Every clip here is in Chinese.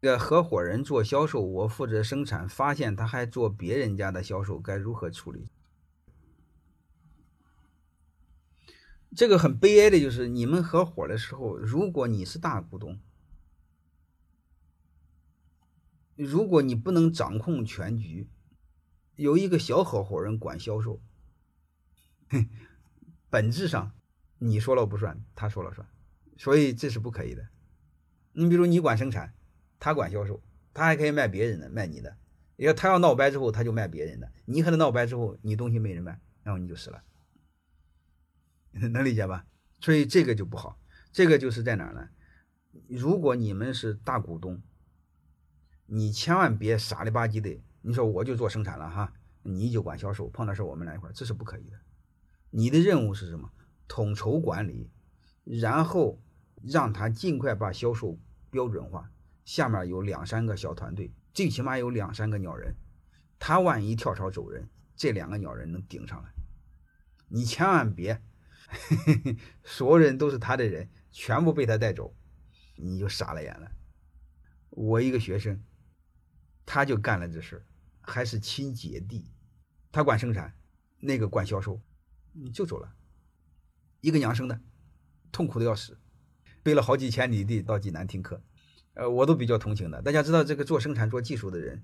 这个合伙人做销售，我负责生产，发现他还做别人家的销售，该如何处理？这个很悲哀的就是，你们合伙的时候，如果你是大股东，如果你不能掌控全局，有一个小合伙人管销售，本质上你说了不算，他说了算，所以这是不可以的。你比如你管生产，他管销售，他还可以卖别人的，卖你的。要他要闹掰之后，他就卖别人的。你和他闹掰之后，你东西没人卖，然后你就死了。能理解吧？所以这个就不好。这个就是在哪儿呢？如果你们是大股东，你千万别傻里吧唧的。你说我就做生产了哈，你就管销售，碰到事我们来一块儿，这是不可以的。你的任务是什么？统筹管理，然后让他尽快把销售标准化。下面有两三个小团队，最起码有两三个鸟人。他万一跳槽走人，这两个鸟人能顶上来。你千万别。嘿嘿嘿所有人都是他的人，全部被他带走，你就傻了眼了。我一个学生，他就干了这事还是亲姐弟，他管生产，那个管销售，你就走了。一个娘生的，痛苦的要死，背了好几千里地到济南听课，呃，我都比较同情的。大家知道，这个做生产做技术的人，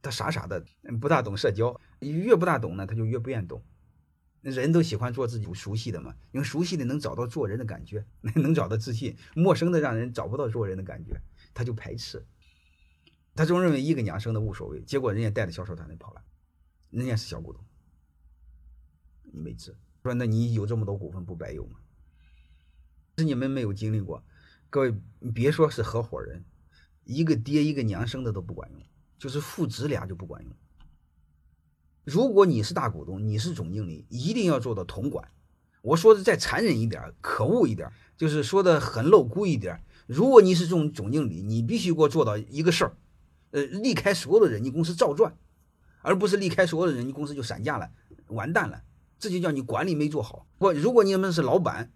他傻傻的，不大懂社交，越不大懂呢，他就越不愿懂。人都喜欢做自己熟悉的嘛，因为熟悉的能找到做人的感觉，能找到自信；陌生的让人找不到做人的感觉，他就排斥。他总认为一个娘生的无所谓，结果人家带着销售团队跑了，人家是小股东，你没治。说那你有这么多股份不白有吗？是你们没有经历过，各位，你别说是合伙人，一个爹一个娘生的都不管用，就是父子俩就不管用。如果你是大股东，你是总经理，一定要做到统管。我说的再残忍一点，可恶一点，就是说的很露骨一点。如果你是总总经理，你必须给我做到一个事儿，呃，离开所有的人，你公司照赚，而不是离开所有的人，你公司就散架了，完蛋了。这就叫你管理没做好。我，如果你们是老板，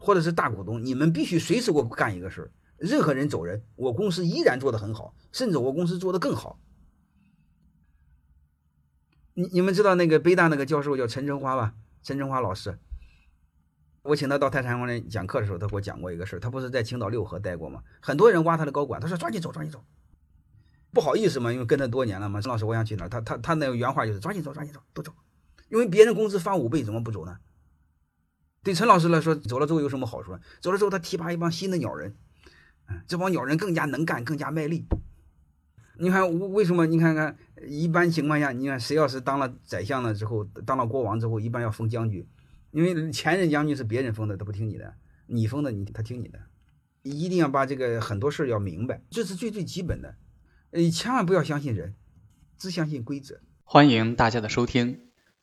或者是大股东，你们必须随时给我干一个事儿，任何人走人，我公司依然做得很好，甚至我公司做得更好。你你们知道那个北大那个教授叫陈春华吧？陈春华老师，我请他到太禅宫来讲课的时候，他给我讲过一个事儿。他不是在青岛六合待过吗？很多人挖他的高管，他说抓紧走，抓紧走。不好意思嘛，因为跟他多年了嘛。陈老师，我想去哪儿？他他他那个原话就是抓紧走，抓紧走，都走。因为别人工资翻五倍，怎么不走呢？对陈老师来说，走了之后有什么好处？走了之后，他提拔一帮新的鸟人，这帮鸟人更加能干，更加卖力。你看，为什么？你看看，一般情况下，你看谁要是当了宰相了之后，当了国王之后，一般要封将军，因为前任将军是别人封的，他不听你的，你封的，你他听你的。一定要把这个很多事儿要明白，这是最最基本的。呃，千万不要相信人，只相信规则。欢迎大家的收听，